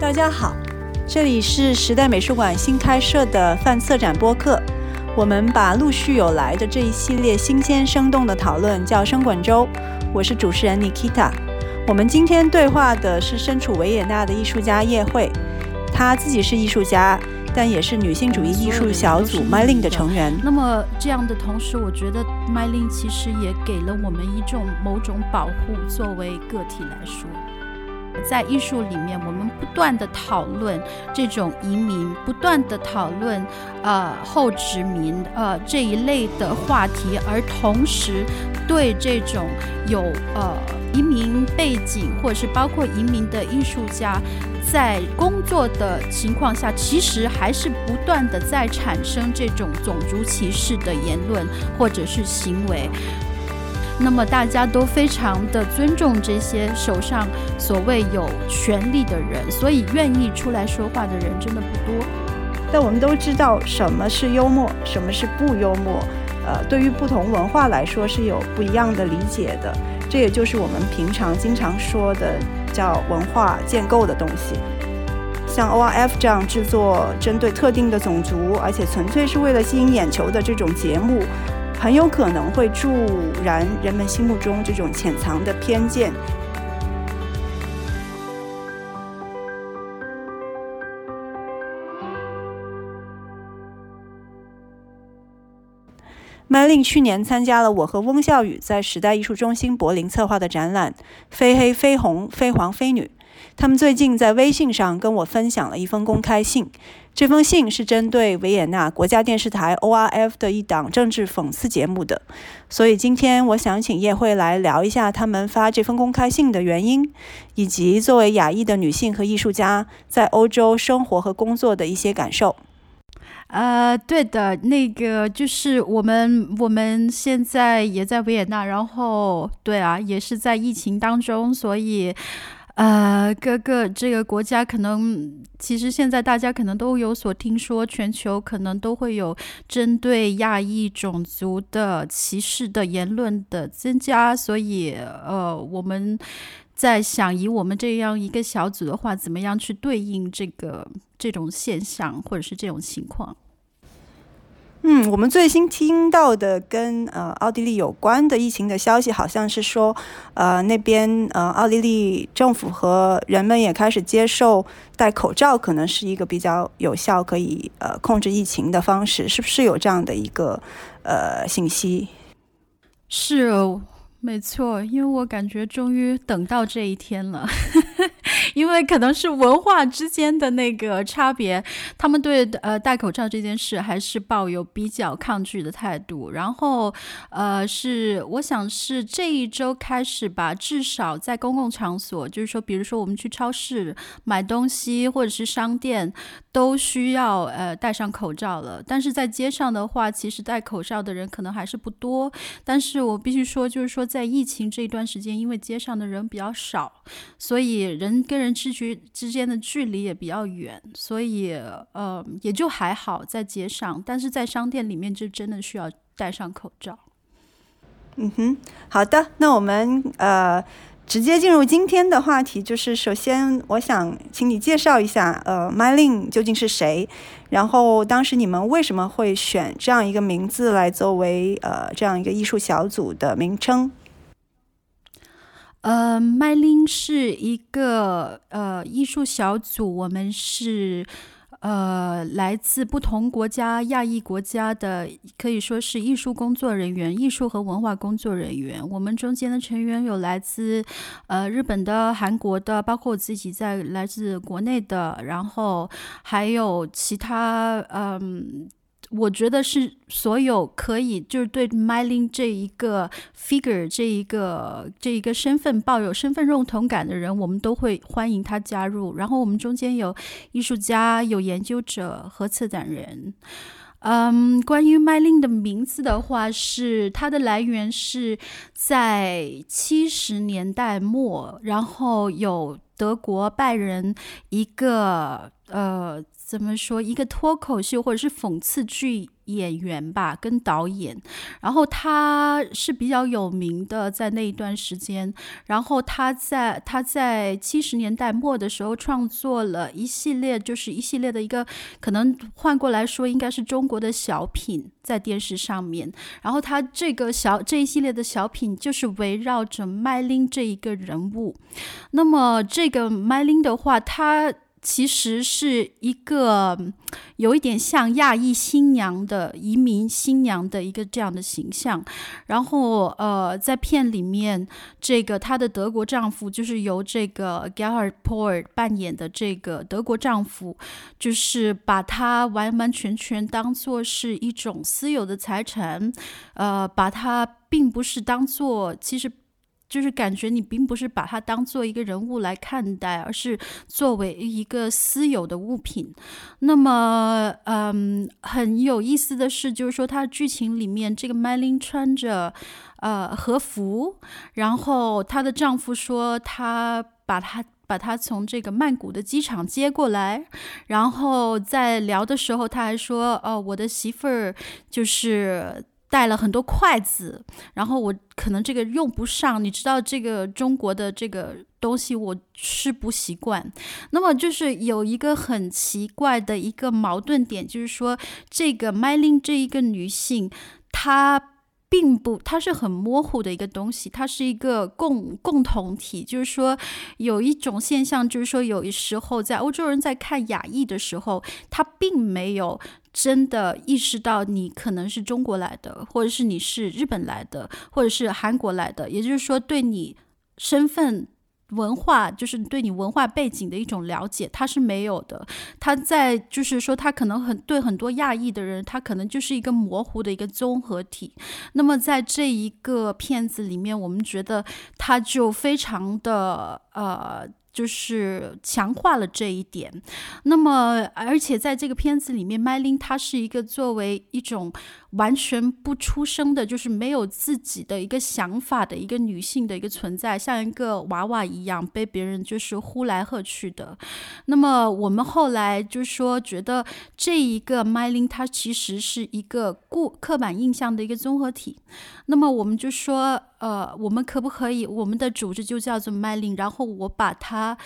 大家好，这里是时代美术馆新开设的范策展播客。我们把陆续有来的这一系列新鲜生动的讨论叫“生滚粥”。我是主持人 Nikita。我们今天对话的是身处维也纳的艺术家叶慧，她自己是艺术家，但也是女性主义艺术小组 MyLin 的成员。那么这样的同时，我觉得 MyLin 其实也给了我们一种某种保护，作为个体来说。在艺术里面，我们不断的讨论这种移民，不断的讨论呃后殖民呃这一类的话题，而同时对这种有呃移民背景或者是包括移民的艺术家，在工作的情况下，其实还是不断的在产生这种种族歧视的言论或者是行为。那么大家都非常的尊重这些手上所谓有权力的人，所以愿意出来说话的人真的不多。但我们都知道什么是幽默，什么是不幽默，呃，对于不同文化来说是有不一样的理解的。这也就是我们平常经常说的叫文化建构的东西。像 ORF 这样制作针对特定的种族，而且纯粹是为了吸引眼球的这种节目。很有可能会助燃人们心目中这种潜藏的偏见。麦令去年参加了我和翁笑宇在时代艺术中心柏林策划的展览《非黑非红非黄非女》。他们最近在微信上跟我分享了一封公开信，这封信是针对维也纳国家电视台 ORF 的一档政治讽刺节目的。所以今天我想请叶慧来聊一下他们发这封公开信的原因，以及作为亚裔的女性和艺术家在欧洲生活和工作的一些感受。呃，对的，那个就是我们我们现在也在维也纳，然后对啊，也是在疫情当中，所以。呃，各个这个国家可能，其实现在大家可能都有所听说，全球可能都会有针对亚裔种族的歧视的言论的增加，所以呃，我们在想，以我们这样一个小组的话，怎么样去对应这个这种现象或者是这种情况。嗯，我们最新听到的跟呃奥地利有关的疫情的消息，好像是说，呃那边呃奥地利政府和人们也开始接受戴口罩，可能是一个比较有效可以呃控制疫情的方式，是不是有这样的一个呃信息？是哦。没错，因为我感觉终于等到这一天了，因为可能是文化之间的那个差别，他们对呃戴口罩这件事还是抱有比较抗拒的态度。然后呃是我想是这一周开始吧，至少在公共场所，就是说，比如说我们去超市买东西或者是商店，都需要呃戴上口罩了。但是在街上的话，其实戴口罩的人可能还是不多。但是我必须说，就是说。在疫情这一段时间，因为街上的人比较少，所以人跟人之距之间的距离也比较远，所以呃也就还好在街上，但是在商店里面就真的需要戴上口罩。嗯哼，好的，那我们呃。直接进入今天的话题，就是首先我想请你介绍一下，呃，MyLin 究竟是谁？然后当时你们为什么会选这样一个名字来作为呃这样一个艺术小组的名称？呃麦琳是一个呃艺术小组，我们是。呃，来自不同国家、亚裔国家的，可以说是艺术工作人员、艺术和文化工作人员。我们中间的成员有来自呃日本的、韩国的，包括我自己在来自国内的，然后还有其他嗯。我觉得是所有可以就是对 Mylin 这一个 figure 这一个这一个身份抱有身份认同感的人，我们都会欢迎他加入。然后我们中间有艺术家、有研究者和策展人。嗯，关于 Mylin 的名字的话，是它的来源是在七十年代末，然后有德国拜仁一个呃。怎么说？一个脱口秀或者是讽刺剧演员吧，跟导演，然后他是比较有名的，在那一段时间，然后他在他在七十年代末的时候创作了一系列，就是一系列的一个，可能换过来说应该是中国的小品，在电视上面，然后他这个小这一系列的小品就是围绕着麦琳这一个人物，那么这个麦琳的话，他。其实是一个有一点像亚裔新娘的移民新娘的一个这样的形象，然后呃，在片里面，这个她的德国丈夫就是由这个 Gerhard Poer 扮演的这个德国丈夫，就是把她完完全全当做是一种私有的财产，呃，把她并不是当做其实。就是感觉你并不是把它当做一个人物来看待，而是作为一个私有的物品。那么，嗯，很有意思的是，就是说它剧情里面这个 Melin 穿着呃和服，然后她的丈夫说他把她把她从这个曼谷的机场接过来，然后在聊的时候他还说，哦，我的媳妇儿就是。带了很多筷子，然后我可能这个用不上，你知道这个中国的这个东西我吃不习惯。那么就是有一个很奇怪的一个矛盾点，就是说这个麦琳这一个女性，她。并不，它是很模糊的一个东西，它是一个共共同体。就是说，有一种现象，就是说，有时候在欧洲人在看亚裔的时候，他并没有真的意识到你可能是中国来的，或者是你是日本来的，或者是韩国来的。也就是说，对你身份。文化就是对你文化背景的一种了解，他是没有的。他在就是说，他可能很对很多亚裔的人，他可能就是一个模糊的一个综合体。那么在这一个片子里面，我们觉得他就非常的呃。就是强化了这一点，那么而且在这个片子里面，麦琳她是一个作为一种完全不出声的，就是没有自己的一个想法的一个女性的一个存在，像一个娃娃一样被别人就是呼来喝去的。那么我们后来就说，觉得这一个麦琳她其实是一个固刻板印象的一个综合体。那么我们就说。呃，我们可不可以？我们的组织就叫做麦琳，然后我把它，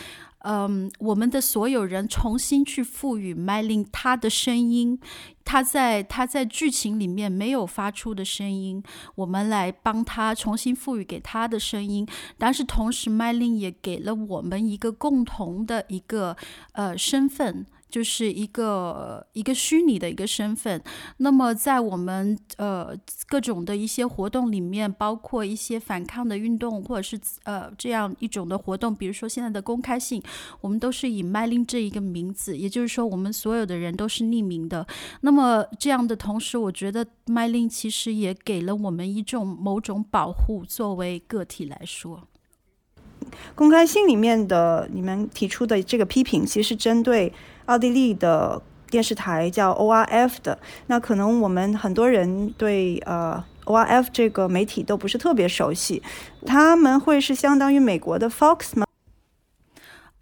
嗯，我们的所有人重新去赋予麦琳她的声音，她在她在剧情里面没有发出的声音，我们来帮她重新赋予给她的声音。但是同时，麦琳也给了我们一个共同的一个呃身份。就是一个一个虚拟的一个身份，那么在我们呃各种的一些活动里面，包括一些反抗的运动，或者是呃这样一种的活动，比如说现在的公开信，我们都是以麦琳这一个名字，也就是说我们所有的人都是匿名的。那么这样的同时，我觉得麦琳其实也给了我们一种某种保护，作为个体来说。公开信里面的你们提出的这个批评，其实针对。奥地利的电视台叫 ORF 的，那可能我们很多人对呃 ORF 这个媒体都不是特别熟悉，他们会是相当于美国的 Fox 吗？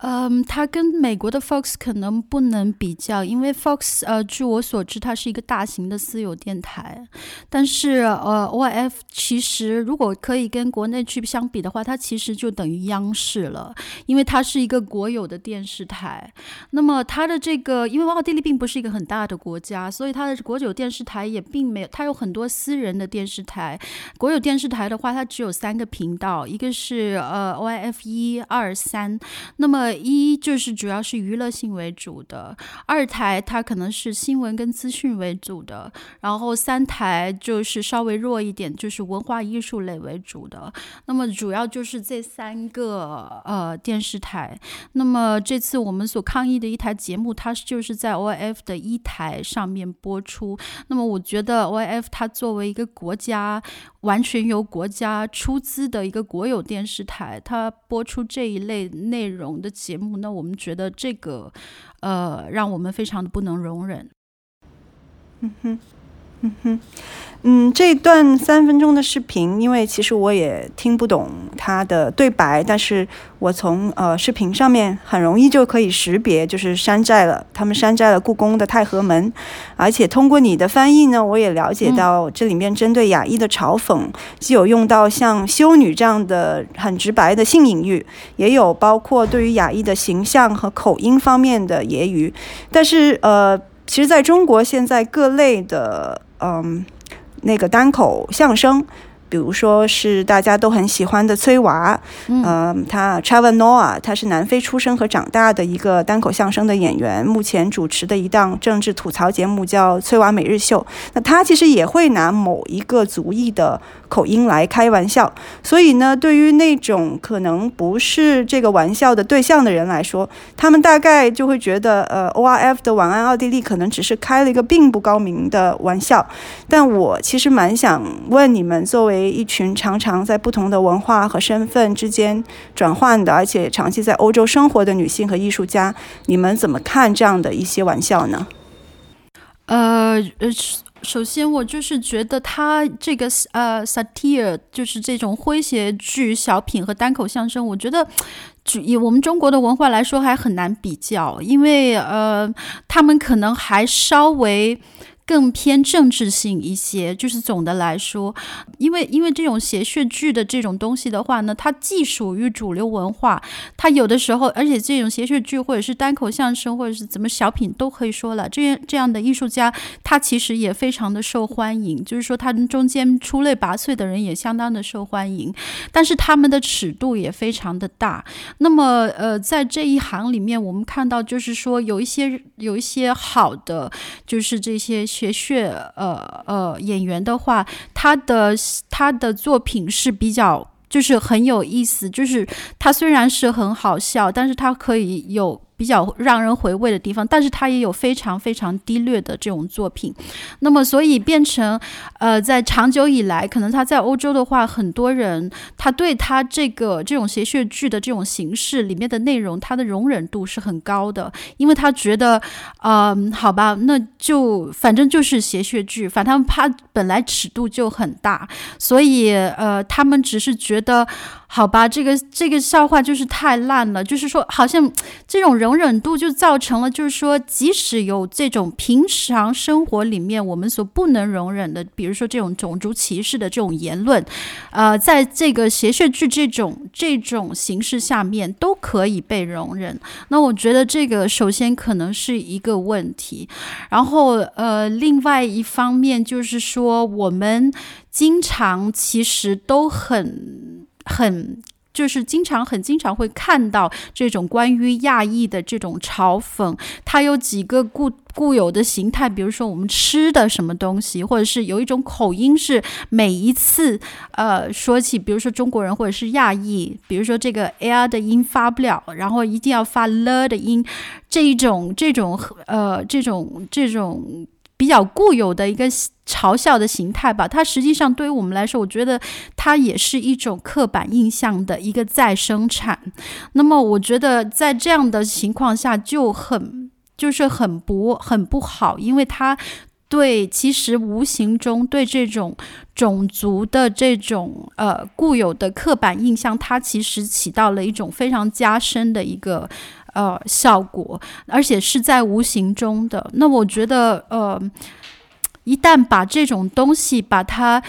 嗯，它跟美国的 Fox 可能不能比较，因为 Fox 呃，据我所知，它是一个大型的私有电台。但是呃，OIF 其实如果可以跟国内去相比的话，它其实就等于央视了，因为它是一个国有的电视台。那么它的这个，因为奥地利并不是一个很大的国家，所以它的国有电视台也并没有，它有很多私人的电视台。国有电视台的话，它只有三个频道，一个是呃 OIF 一二三，那么。一就是主要是娱乐性为主的，二台它可能是新闻跟资讯为主的，然后三台就是稍微弱一点，就是文化艺术类为主的。那么主要就是这三个呃电视台。那么这次我们所抗议的一台节目，它就是在 OF 的一台上面播出。那么我觉得 OF 它作为一个国家完全由国家出资的一个国有电视台，它播出这一类内容的。节目，那我们觉得这个，呃，让我们非常的不能容忍。嗯哼，嗯哼。嗯，这段三分钟的视频，因为其实我也听不懂他的对白，但是我从呃视频上面很容易就可以识别，就是山寨了，他们山寨了故宫的太和门，而且通过你的翻译呢，我也了解到这里面针对雅裔的嘲讽，既有用到像修女这样的很直白的性隐喻，也有包括对于雅裔的形象和口音方面的揶揄，但是呃，其实在中国现在各类的嗯。那个单口相声，比如说是大家都很喜欢的崔娃，嗯，他 Trevor Noah，他是南非出生和长大的一个单口相声的演员，目前主持的一档政治吐槽节目叫《崔娃每日秀》，那他其实也会拿某一个族裔的。口音来开玩笑，所以呢，对于那种可能不是这个玩笑的对象的人来说，他们大概就会觉得，呃，O R F 的晚安奥地利可能只是开了一个并不高明的玩笑。但我其实蛮想问你们，作为一群常常在不同的文化和身份之间转换的，而且长期在欧洲生活的女性和艺术家，你们怎么看这样的一些玩笑呢？呃呃。首先，我就是觉得他这个呃，satire 就是这种诙谐剧、小品和单口相声，我觉得以我们中国的文化来说还很难比较，因为呃，他们可能还稍微。更偏政治性一些，就是总的来说，因为因为这种谐谑剧的这种东西的话呢，它既属于主流文化，它有的时候，而且这种谐谑剧或者是单口相声或者是怎么小品都可以说了，这样这样的艺术家，他其实也非常的受欢迎，就是说他们中间出类拔萃的人也相当的受欢迎，但是他们的尺度也非常的大。那么呃，在这一行里面，我们看到就是说有一些有一些好的，就是这些。学学呃呃演员的话，他的他的作品是比较就是很有意思，就是他虽然是很好笑，但是他可以有。比较让人回味的地方，但是它也有非常非常低劣的这种作品。那么，所以变成呃，在长久以来，可能他在欧洲的话，很多人他对他这个这种谐谑剧的这种形式里面的内容，他的容忍度是很高的，因为他觉得，嗯，好吧，那就反正就是谐谑剧，反正他本来尺度就很大，所以呃，他们只是觉得。好吧，这个这个笑话就是太烂了，就是说，好像这种人容忍度就造成了，就是说，即使有这种平常生活里面我们所不能容忍的，比如说这种种族歧视的这种言论，呃，在这个谐谑剧这种这种形式下面都可以被容忍。那我觉得这个首先可能是一个问题，然后呃，另外一方面就是说，我们经常其实都很。很就是经常很经常会看到这种关于亚裔的这种嘲讽，它有几个固固有的形态，比如说我们吃的什么东西，或者是有一种口音是每一次呃说起，比如说中国人或者是亚裔，比如说这个 l 的音发不了，然后一定要发了的音，这一种这种呃这种这种。比较固有的一个嘲笑的形态吧，它实际上对于我们来说，我觉得它也是一种刻板印象的一个再生产。那么，我觉得在这样的情况下就很就是很不很不好，因为它对其实无形中对这种种族的这种呃固有的刻板印象，它其实起到了一种非常加深的一个。呃，效果，而且是在无形中的。那我觉得，呃，一旦把这种东西把它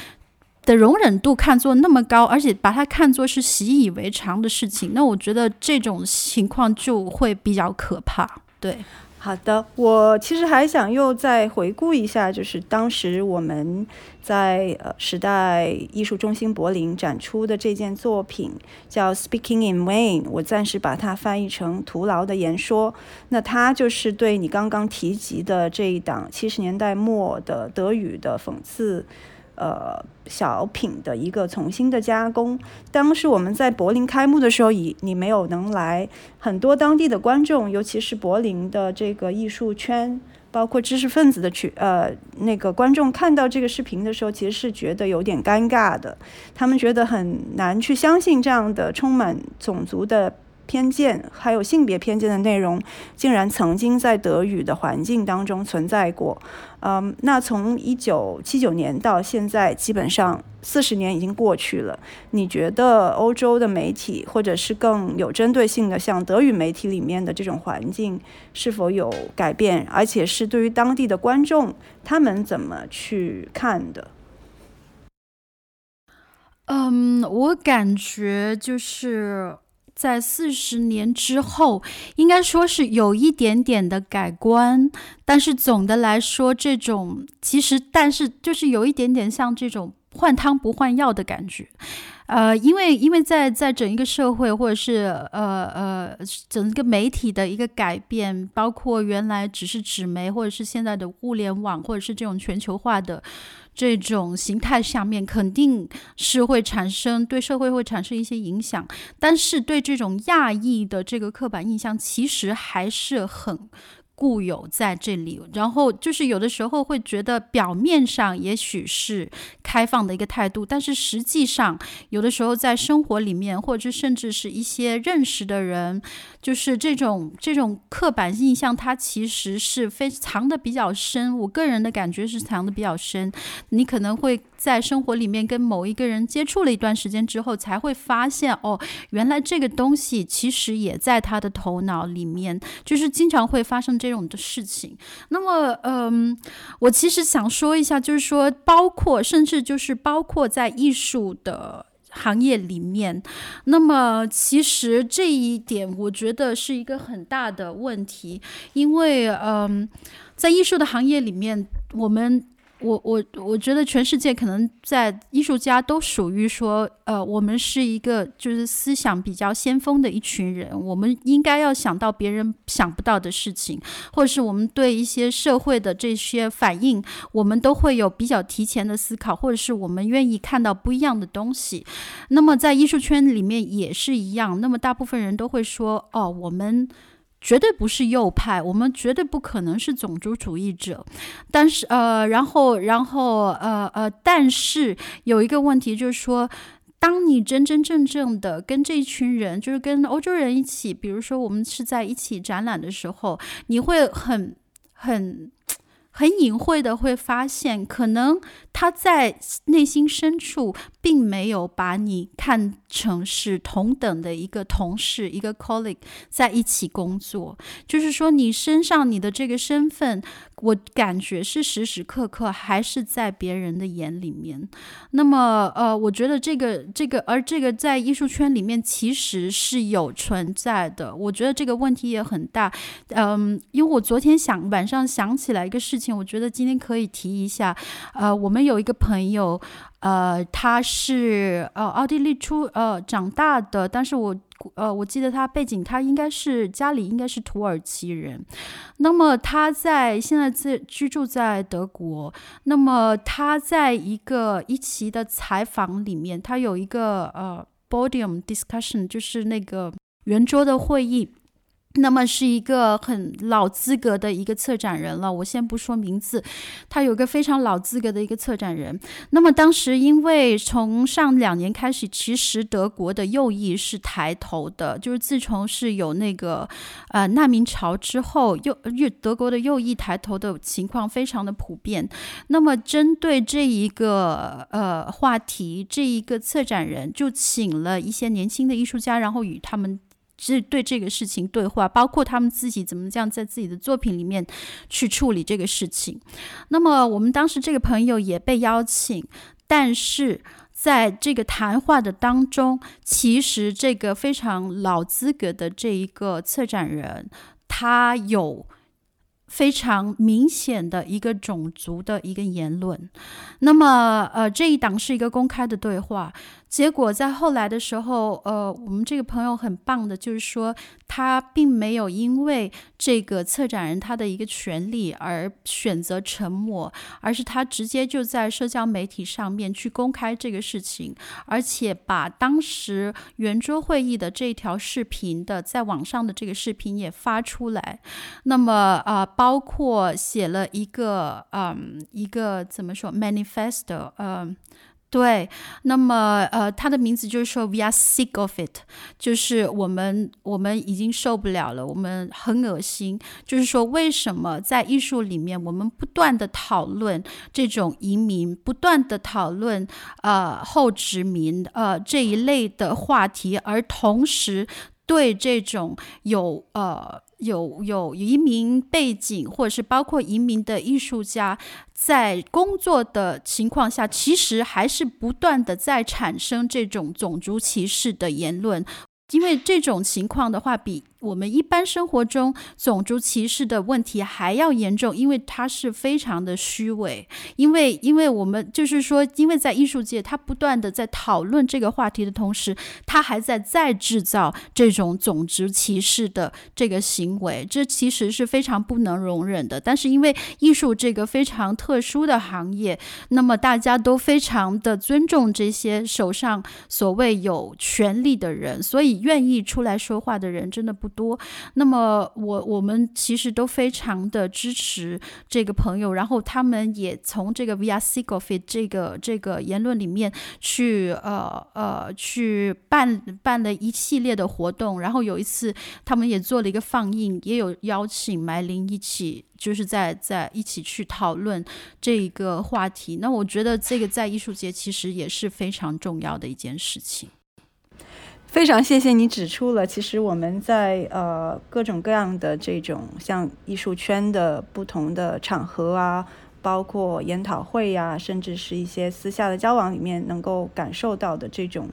的容忍度看作那么高，而且把它看作是习以为常的事情，那我觉得这种情况就会比较可怕。对。好的，我其实还想又再回顾一下，就是当时我们在呃时代艺术中心柏林展出的这件作品，叫《Speaking in Vain》，我暂时把它翻译成“徒劳的言说”。那它就是对你刚刚提及的这一档七十年代末的德语的讽刺。呃，小品的一个重新的加工。当时我们在柏林开幕的时候，以你没有能来，很多当地的观众，尤其是柏林的这个艺术圈，包括知识分子的去呃那个观众看到这个视频的时候，其实是觉得有点尴尬的。他们觉得很难去相信这样的充满种族的偏见，还有性别偏见的内容，竟然曾经在德语的环境当中存在过。嗯，那从一九七九年到现在，基本上四十年已经过去了。你觉得欧洲的媒体，或者是更有针对性的，像德语媒体里面的这种环境，是否有改变？而且是对于当地的观众，他们怎么去看的？嗯，我感觉就是在四十年之后，应该说是有一点点的改观，但是总的来说，这种其实，但是就是有一点点像这种换汤不换药的感觉。呃，因为因为在在整一个社会，或者是呃呃整个媒体的一个改变，包括原来只是纸媒，或者是现在的互联网，或者是这种全球化的。这种形态下面肯定是会产生对社会会产生一些影响，但是对这种亚裔的这个刻板印象，其实还是很。固有在这里，然后就是有的时候会觉得表面上也许是开放的一个态度，但是实际上有的时候在生活里面，或者甚至是一些认识的人，就是这种这种刻板印象，它其实是非藏的比较深。我个人的感觉是藏的比较深。你可能会在生活里面跟某一个人接触了一段时间之后，才会发现哦，原来这个东西其实也在他的头脑里面，就是经常会发生这。这种的事情，那么，嗯，我其实想说一下，就是说，包括甚至就是包括在艺术的行业里面，那么其实这一点，我觉得是一个很大的问题，因为，嗯，在艺术的行业里面，我们。我我我觉得全世界可能在艺术家都属于说，呃，我们是一个就是思想比较先锋的一群人，我们应该要想到别人想不到的事情，或者是我们对一些社会的这些反应，我们都会有比较提前的思考，或者是我们愿意看到不一样的东西。那么在艺术圈里面也是一样，那么大部分人都会说，哦，我们。绝对不是右派，我们绝对不可能是种族主义者。但是，呃，然后，然后，呃，呃，但是有一个问题就是说，当你真真正正的跟这一群人，就是跟欧洲人一起，比如说我们是在一起展览的时候，你会很很。很隐晦的会发现，可能他在内心深处并没有把你看成是同等的一个同事，一个 colleague 在一起工作。就是说，你身上你的这个身份，我感觉是时时刻刻还是在别人的眼里面。那么，呃，我觉得这个这个，而这个在艺术圈里面其实是有存在的。我觉得这个问题也很大。嗯，因为我昨天想晚上想起来一个事情。我觉得今天可以提一下，呃，我们有一个朋友，呃，他是呃奥地利出呃长大的，但是我呃我记得他背景，他应该是家里应该是土耳其人，那么他在现在在居住在德国，那么他在一个一期的采访里面，他有一个呃 podium discussion，就是那个圆桌的会议。那么是一个很老资格的一个策展人了，我先不说名字，他有个非常老资格的一个策展人。那么当时因为从上两年开始，其实德国的右翼是抬头的，就是自从是有那个呃难民潮之后，右右德国的右翼抬头的情况非常的普遍。那么针对这一个呃话题，这一个策展人就请了一些年轻的艺术家，然后与他们。是对这个事情对话，包括他们自己怎么这样在自己的作品里面去处理这个事情。那么我们当时这个朋友也被邀请，但是在这个谈话的当中，其实这个非常老资格的这一个策展人，他有非常明显的一个种族的一个言论。那么，呃，这一档是一个公开的对话。结果在后来的时候，呃，我们这个朋友很棒的，就是说他并没有因为这个策展人他的一个权利而选择沉默，而是他直接就在社交媒体上面去公开这个事情，而且把当时圆桌会议的这条视频的在网上的这个视频也发出来。那么啊，包括写了一个嗯，一个怎么说 manifesto，嗯。对，那么呃，他的名字就是说，we are sick of it，就是我们我们已经受不了了，我们很恶心。就是说，为什么在艺术里面，我们不断的讨论这种移民，不断的讨论呃后殖民呃这一类的话题，而同时对这种有呃。有有移民背景，或者是包括移民的艺术家，在工作的情况下，其实还是不断的在产生这种种族歧视的言论，因为这种情况的话，比。我们一般生活中种族歧视的问题还要严重，因为它是非常的虚伪。因为，因为我们就是说，因为在艺术界，他不断的在讨论这个话题的同时，他还在再制造这种种族歧视的这个行为，这其实是非常不能容忍的。但是，因为艺术这个非常特殊的行业，那么大家都非常的尊重这些手上所谓有权利的人，所以愿意出来说话的人真的不。多，那么我我们其实都非常的支持这个朋友，然后他们也从这个 v i a s i g o f i t 这个这个言论里面去呃呃去办办了一系列的活动，然后有一次他们也做了一个放映，也有邀请埋林一起，就是在在一起去讨论这一个话题。那我觉得这个在艺术界其实也是非常重要的一件事情。非常谢谢你指出了，其实我们在呃各种各样的这种像艺术圈的不同的场合啊，包括研讨会呀，甚至是一些私下的交往里面，能够感受到的这种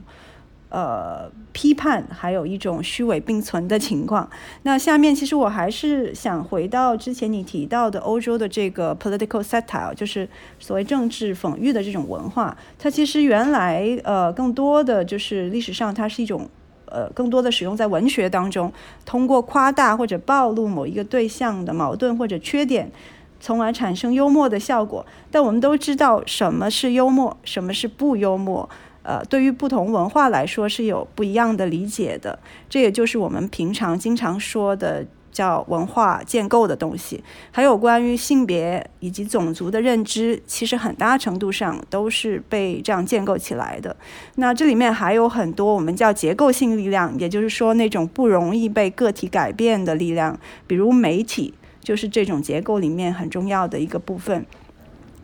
呃批判，还有一种虚伪并存的情况。那下面其实我还是想回到之前你提到的欧洲的这个 political satire，就是所谓政治讽喻的这种文化，它其实原来呃更多的就是历史上它是一种。呃，更多的使用在文学当中，通过夸大或者暴露某一个对象的矛盾或者缺点，从而产生幽默的效果。但我们都知道什么是幽默，什么是不幽默。呃，对于不同文化来说是有不一样的理解的。这也就是我们平常经常说的。叫文化建构的东西，还有关于性别以及种族的认知，其实很大程度上都是被这样建构起来的。那这里面还有很多我们叫结构性力量，也就是说那种不容易被个体改变的力量，比如媒体就是这种结构里面很重要的一个部分。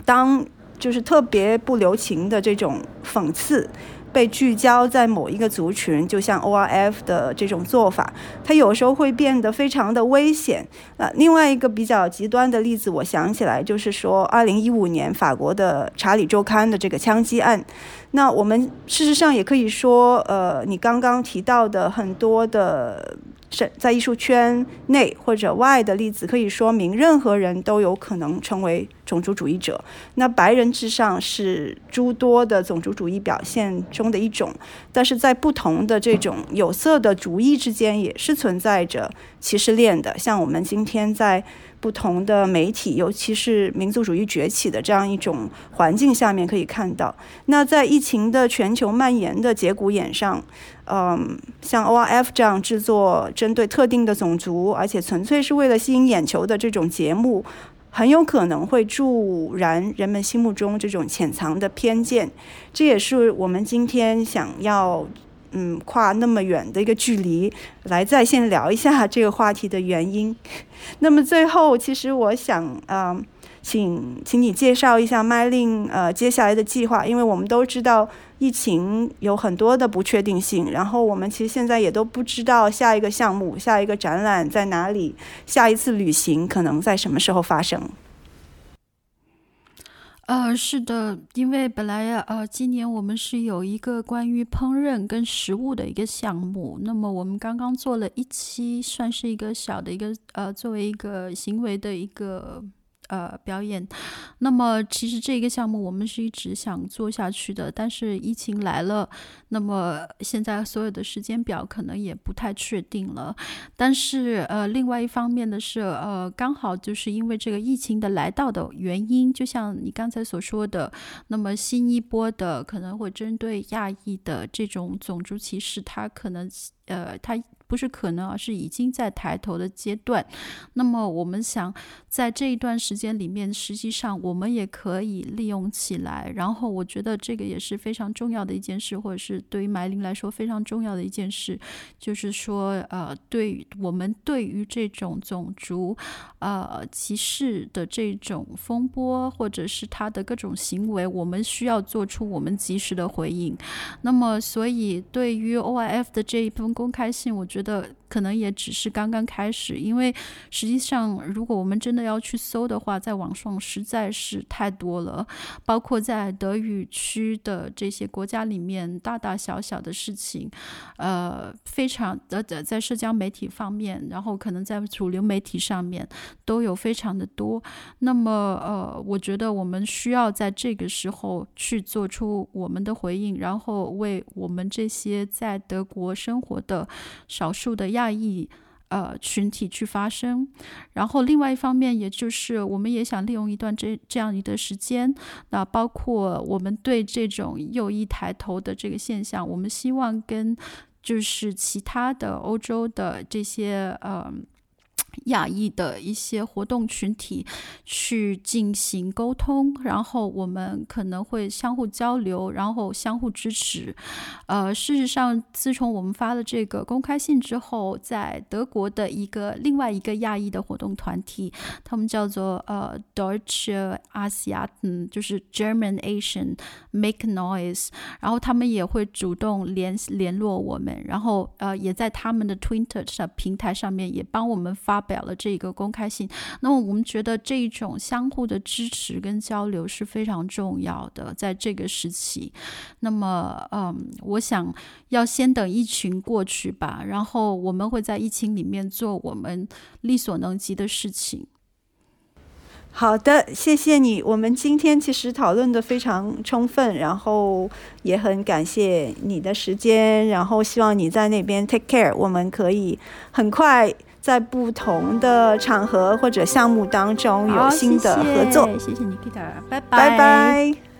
当就是特别不留情的这种讽刺。被聚焦在某一个族群，就像 ORF 的这种做法，它有时候会变得非常的危险。呃，另外一个比较极端的例子，我想起来就是说，二零一五年法国的《查理周刊》的这个枪击案。那我们事实上也可以说，呃，你刚刚提到的很多的。是在艺术圈内或者外的例子，可以说明任何人都有可能成为种族主义者。那白人至上是诸多的种族主义表现中的一种，但是在不同的这种有色的主义之间，也是存在着歧视链的。像我们今天在。不同的媒体，尤其是民族主义崛起的这样一种环境下面，可以看到，那在疫情的全球蔓延的节骨眼上，嗯，像 ORF 这样制作针对特定的种族，而且纯粹是为了吸引眼球的这种节目，很有可能会助燃人们心目中这种潜藏的偏见。这也是我们今天想要。嗯，跨那么远的一个距离来在线聊一下这个话题的原因。那么最后，其实我想，嗯，请请你介绍一下麦令呃接下来的计划，因为我们都知道疫情有很多的不确定性，然后我们其实现在也都不知道下一个项目、下一个展览在哪里，下一次旅行可能在什么时候发生。呃，是的，因为本来呀，呃，今年我们是有一个关于烹饪跟食物的一个项目，那么我们刚刚做了一期，算是一个小的一个，呃，作为一个行为的一个。呃，表演。那么，其实这个项目我们是一直想做下去的，但是疫情来了，那么现在所有的时间表可能也不太确定了。但是，呃，另外一方面的是，呃，刚好就是因为这个疫情的来到的原因，就像你刚才所说的，那么新一波的可能会针对亚裔的这种种族歧视，它可能。呃，它不是可能，而是已经在抬头的阶段。那么我们想在这一段时间里面，实际上我们也可以利用起来。然后我觉得这个也是非常重要的一件事，或者是对于麦琳来说非常重要的一件事，就是说，呃，对我们对于这种种族呃歧视的这种风波，或者是他的各种行为，我们需要做出我们及时的回应。那么，所以对于 OIF 的这一封公开信，我觉得。可能也只是刚刚开始，因为实际上，如果我们真的要去搜的话，在网上实在是太多了，包括在德语区的这些国家里面，大大小小的事情，呃，非常的在社交媒体方面，然后可能在主流媒体上面都有非常的多。那么，呃，我觉得我们需要在这个时候去做出我们的回应，然后为我们这些在德国生活的少少数的。亚裔呃群体去发声，然后另外一方面，也就是我们也想利用一段这这样一段时间，那包括我们对这种右翼抬头的这个现象，我们希望跟就是其他的欧洲的这些呃。亚裔的一些活动群体去进行沟通，然后我们可能会相互交流，然后相互支持。呃，事实上，自从我们发了这个公开信之后，在德国的一个另外一个亚裔的活动团体，他们叫做呃 Deutsche Asiaten，就是 German Asian Make Noise，然后他们也会主动联联络我们，然后呃也在他们的 Twitter 上平台上面也帮我们发。表了这个公开信，那么我们觉得这一种相互的支持跟交流是非常重要的，在这个时期。那么，嗯，我想要先等疫情过去吧，然后我们会在疫情里面做我们力所能及的事情。好的，谢谢你。我们今天其实讨论的非常充分，然后也很感谢你的时间，然后希望你在那边 take care，我们可以很快。在不同的场合或者项目当中有新的合作。谢谢你，Peter，拜拜。拜拜。